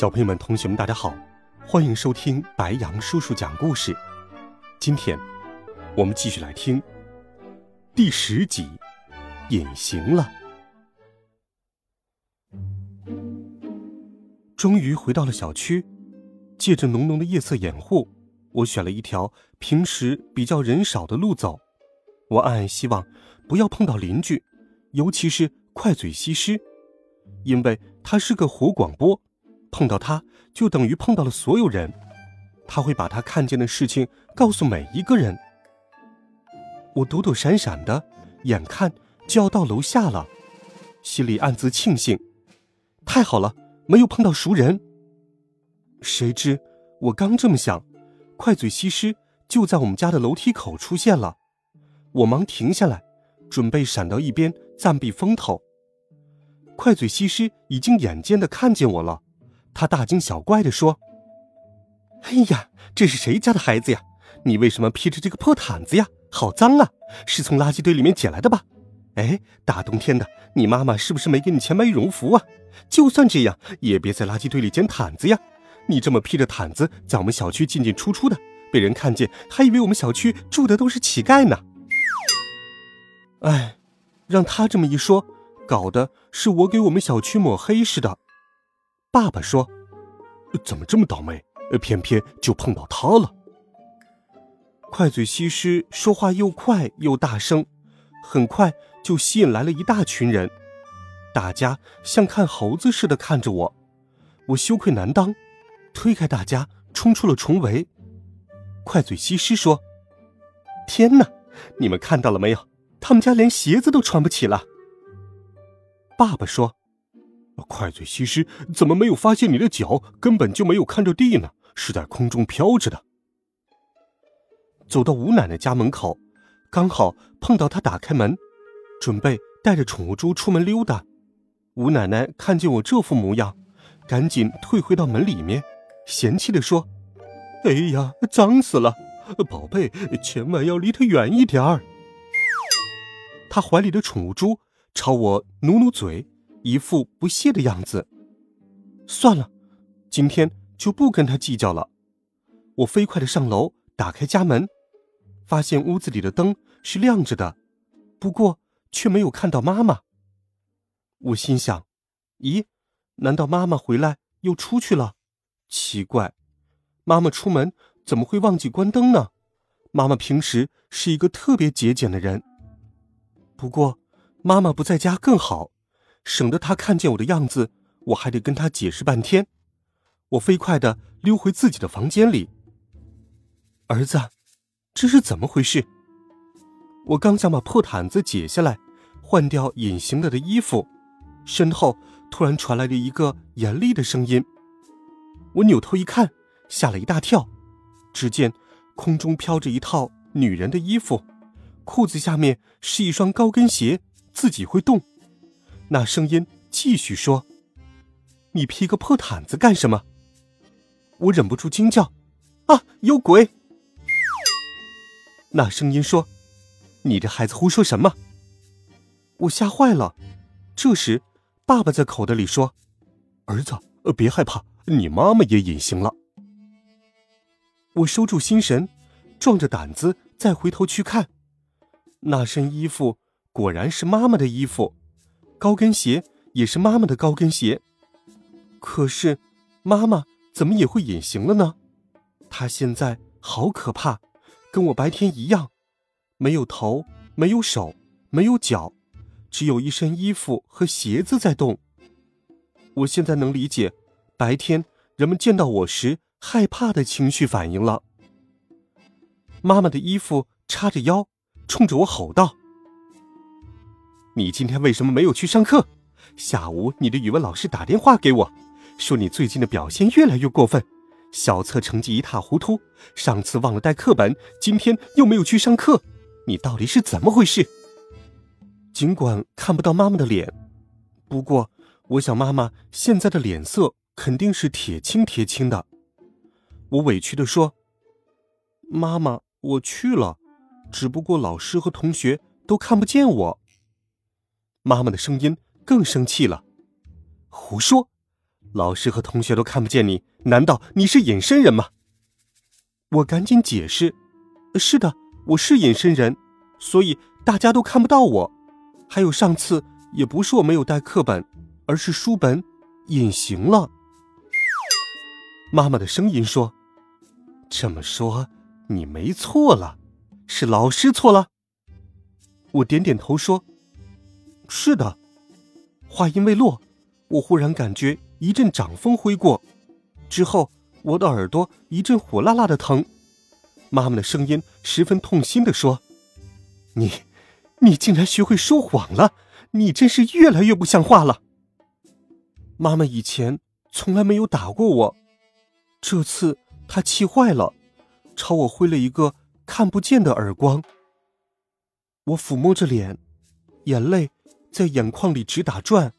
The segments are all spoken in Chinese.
小朋友们、同学们，大家好，欢迎收听白杨叔叔讲故事。今天，我们继续来听第十集《隐形了》。终于回到了小区，借着浓浓的夜色掩护，我选了一条平时比较人少的路走。我暗暗希望不要碰到邻居，尤其是快嘴西施，因为他是个活广播。碰到他，就等于碰到了所有人。他会把他看见的事情告诉每一个人。我躲躲闪闪的，眼看就要到楼下了，心里暗自庆幸：太好了，没有碰到熟人。谁知我刚这么想，快嘴西施就在我们家的楼梯口出现了。我忙停下来，准备闪到一边暂避风头。快嘴西施已经眼尖的看见我了。他大惊小怪地说：“哎呀，这是谁家的孩子呀？你为什么披着这个破毯子呀？好脏啊！是从垃圾堆里面捡来的吧？哎，大冬天的，你妈妈是不是没给你钱买羽绒服啊？就算这样，也别在垃圾堆里捡毯子呀！你这么披着毯子在我们小区进进出出的，被人看见还以为我们小区住的都是乞丐呢。哎，让他这么一说，搞得是我给我们小区抹黑似的。”爸爸说：“怎么这么倒霉？偏偏就碰到他了。”快嘴西施说话又快又大声，很快就吸引来了一大群人。大家像看猴子似的看着我，我羞愧难当，推开大家冲出了重围。快嘴西施说：“天哪，你们看到了没有？他们家连鞋子都穿不起了。”爸爸说。快嘴西施怎么没有发现你的脚根本就没有看着地呢？是在空中飘着的。走到吴奶奶家门口，刚好碰到她打开门，准备带着宠物猪出门溜达。吴奶奶看见我这副模样，赶紧退回到门里面，嫌弃的说：“哎呀，脏死了，宝贝，千万要离它远一点儿。”她怀里的宠物猪朝我努努嘴。一副不屑的样子。算了，今天就不跟他计较了。我飞快的上楼，打开家门，发现屋子里的灯是亮着的，不过却没有看到妈妈。我心想：咦，难道妈妈回来又出去了？奇怪，妈妈出门怎么会忘记关灯呢？妈妈平时是一个特别节俭的人。不过，妈妈不在家更好。省得他看见我的样子，我还得跟他解释半天。我飞快的溜回自己的房间里。儿子，这是怎么回事？我刚想把破毯子解下来，换掉隐形了的衣服，身后突然传来了一个严厉的声音。我扭头一看，吓了一大跳。只见空中飘着一套女人的衣服，裤子下面是一双高跟鞋，自己会动。那声音继续说：“你披个破毯子干什么？”我忍不住惊叫：“啊，有鬼！”那声音说：“你这孩子胡说什么？”我吓坏了。这时，爸爸在口袋里说：“儿子，别害怕，你妈妈也隐形了。”我收住心神，壮着胆子再回头去看，那身衣服果然是妈妈的衣服。高跟鞋也是妈妈的高跟鞋，可是妈妈怎么也会隐形了呢？她现在好可怕，跟我白天一样，没有头，没有手，没有脚，只有一身衣服和鞋子在动。我现在能理解白天人们见到我时害怕的情绪反应了。妈妈的衣服叉着腰，冲着我吼道。你今天为什么没有去上课？下午你的语文老师打电话给我，说你最近的表现越来越过分，小测成绩一塌糊涂，上次忘了带课本，今天又没有去上课，你到底是怎么回事？”尽管看不到妈妈的脸，不过我想妈妈现在的脸色肯定是铁青铁青的。我委屈的说：“妈妈，我去了，只不过老师和同学都看不见我。”妈妈的声音更生气了：“胡说！老师和同学都看不见你，难道你是隐身人吗？”我赶紧解释：“是的，我是隐身人，所以大家都看不到我。还有上次也不是我没有带课本，而是书本隐形了。”妈妈的声音说。这么说，你没错了，是老师错了。我点点头说：“是的。”话音未落，我忽然感觉一阵掌风挥过，之后我的耳朵一阵火辣辣的疼。妈妈的声音十分痛心的说：“你，你竟然学会说谎了！你真是越来越不像话了。”妈妈以前从来没有打过我，这次。她气坏了，朝我挥了一个看不见的耳光。我抚摸着脸，眼泪在眼眶里直打转。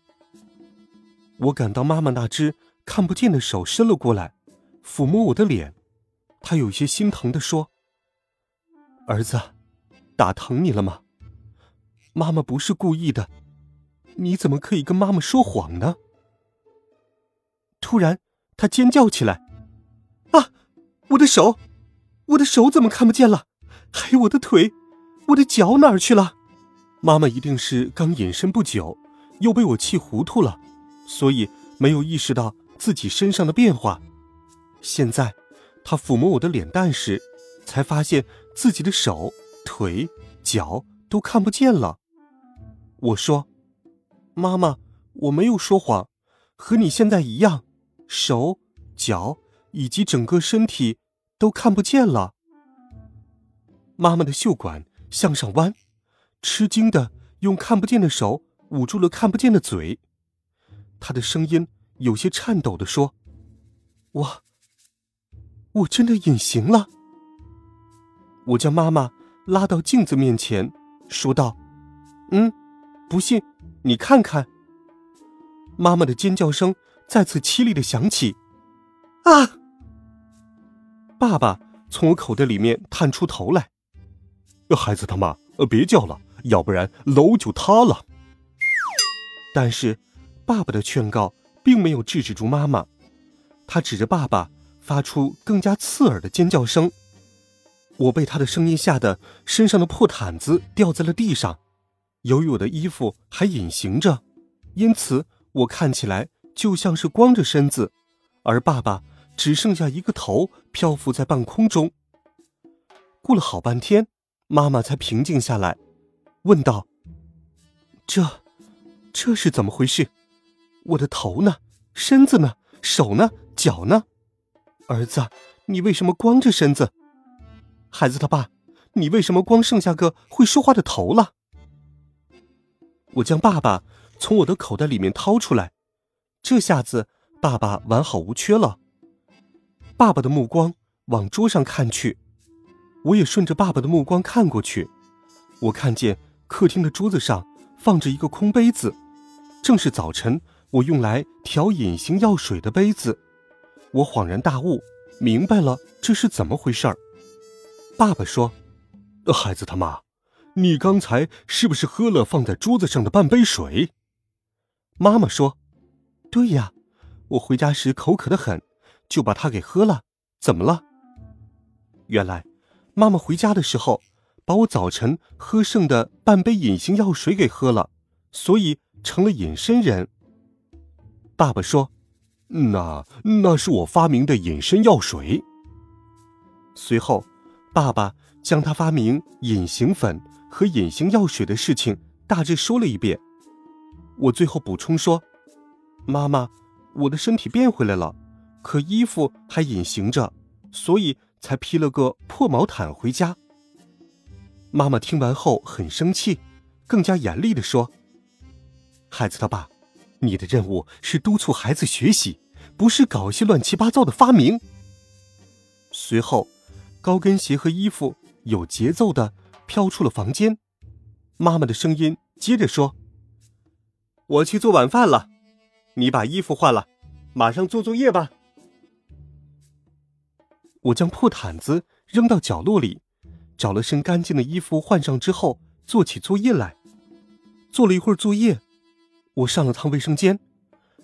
我感到妈妈那只看不见的手伸了过来，抚摸我的脸。她有些心疼的说：“儿子，打疼你了吗？妈妈不是故意的，你怎么可以跟妈妈说谎呢？”突然，他尖叫起来：“啊！”我的手，我的手怎么看不见了？还有我的腿，我的脚哪儿去了？妈妈一定是刚隐身不久，又被我气糊涂了，所以没有意识到自己身上的变化。现在，她抚摸我的脸蛋时，才发现自己的手、腿、脚都看不见了。我说：“妈妈，我没有说谎，和你现在一样，手、脚以及整个身体。”都看不见了。妈妈的袖管向上弯，吃惊的用看不见的手捂住了看不见的嘴。她的声音有些颤抖的说：“我，我真的隐形了。”我将妈妈拉到镜子面前，说道：“嗯，不信，你看看。”妈妈的尖叫声再次凄厉的响起：“啊！”爸爸从我口袋里面探出头来，孩子他妈，呃别叫了，要不然楼就塌了。但是，爸爸的劝告并没有制止住妈妈，他指着爸爸发出更加刺耳的尖叫声。我被他的声音吓得身上的破毯子掉在了地上，由于我的衣服还隐形着，因此我看起来就像是光着身子，而爸爸。只剩下一个头漂浮在半空中。过了好半天，妈妈才平静下来，问道：“这，这是怎么回事？我的头呢？身子呢？手呢？脚呢？儿子，你为什么光着身子？孩子他爸，你为什么光剩下个会说话的头了？”我将爸爸从我的口袋里面掏出来，这下子爸爸完好无缺了。爸爸的目光往桌上看去，我也顺着爸爸的目光看过去。我看见客厅的桌子上放着一个空杯子，正是早晨我用来调隐形药水的杯子。我恍然大悟，明白了这是怎么回事儿。爸爸说：“孩子他妈，你刚才是不是喝了放在桌子上的半杯水？”妈妈说：“对呀，我回家时口渴的很。”就把它给喝了，怎么了？原来，妈妈回家的时候，把我早晨喝剩的半杯隐形药水给喝了，所以成了隐身人。爸爸说：“那那是我发明的隐身药水。”随后，爸爸将他发明隐形粉和隐形药水的事情大致说了一遍。我最后补充说：“妈妈，我的身体变回来了。”可衣服还隐形着，所以才披了个破毛毯回家。妈妈听完后很生气，更加严厉的说：“孩子他爸，你的任务是督促孩子学习，不是搞一些乱七八糟的发明。随后，高跟鞋和衣服有节奏的飘出了房间。妈妈的声音接着说：“我去做晚饭了，你把衣服换了，马上做作业吧。”我将破毯子扔到角落里，找了身干净的衣服换上之后，做起作业来。做了一会儿作业，我上了趟卫生间，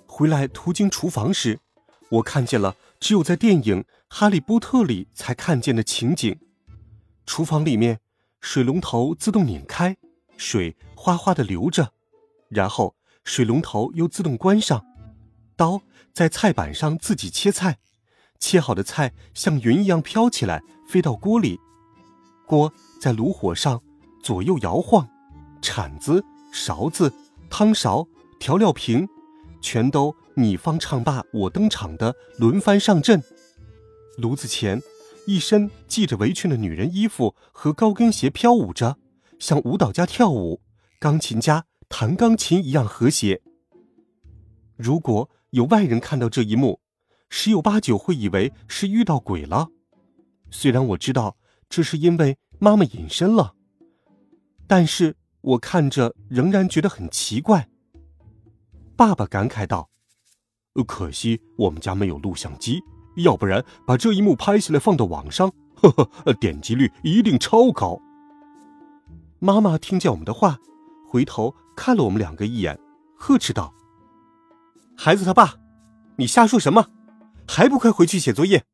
回来途经厨房时，我看见了只有在电影《哈利波特》里才看见的情景：厨房里面水龙头自动拧开，水哗哗的流着，然后水龙头又自动关上，刀在菜板上自己切菜。切好的菜像云一样飘起来，飞到锅里，锅在炉火上左右摇晃，铲子、勺子、汤勺、调料瓶，全都你方唱罢我登场的轮番上阵。炉子前，一身系着围裙的女人衣服和高跟鞋飘舞着，像舞蹈家跳舞，钢琴家弹钢琴一样和谐。如果有外人看到这一幕，十有八九会以为是遇到鬼了，虽然我知道这是因为妈妈隐身了，但是我看着仍然觉得很奇怪。爸爸感慨道：“可惜我们家没有录像机，要不然把这一幕拍下来放到网上，呵呵，点击率一定超高。”妈妈听见我们的话，回头看了我们两个一眼，呵斥道：“孩子他爸，你瞎说什么？”还不快回去写作业！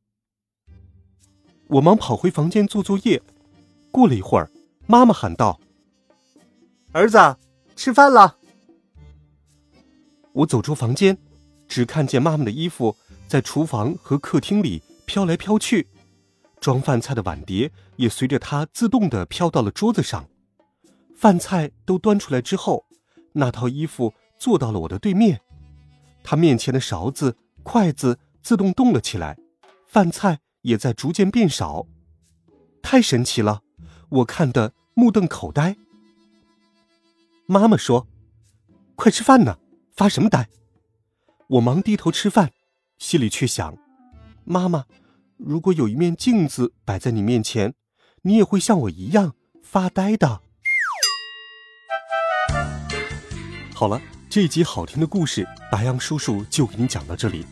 我忙跑回房间做作业。过了一会儿，妈妈喊道：“儿子，吃饭了。”我走出房间，只看见妈妈的衣服在厨房和客厅里飘来飘去，装饭菜的碗碟也随着她自动的飘到了桌子上。饭菜都端出来之后，那套衣服坐到了我的对面，她面前的勺子、筷子。自动动了起来，饭菜也在逐渐变少，太神奇了，我看得目瞪口呆。妈妈说：“快吃饭呢，发什么呆？”我忙低头吃饭，心里却想：妈妈，如果有一面镜子摆在你面前，你也会像我一样发呆的。好了，这一集好听的故事，白羊叔叔就给你讲到这里。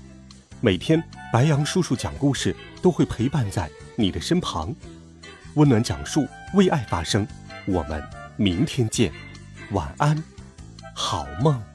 每天，白羊叔叔讲故事都会陪伴在你的身旁，温暖讲述，为爱发声。我们明天见，晚安，好梦。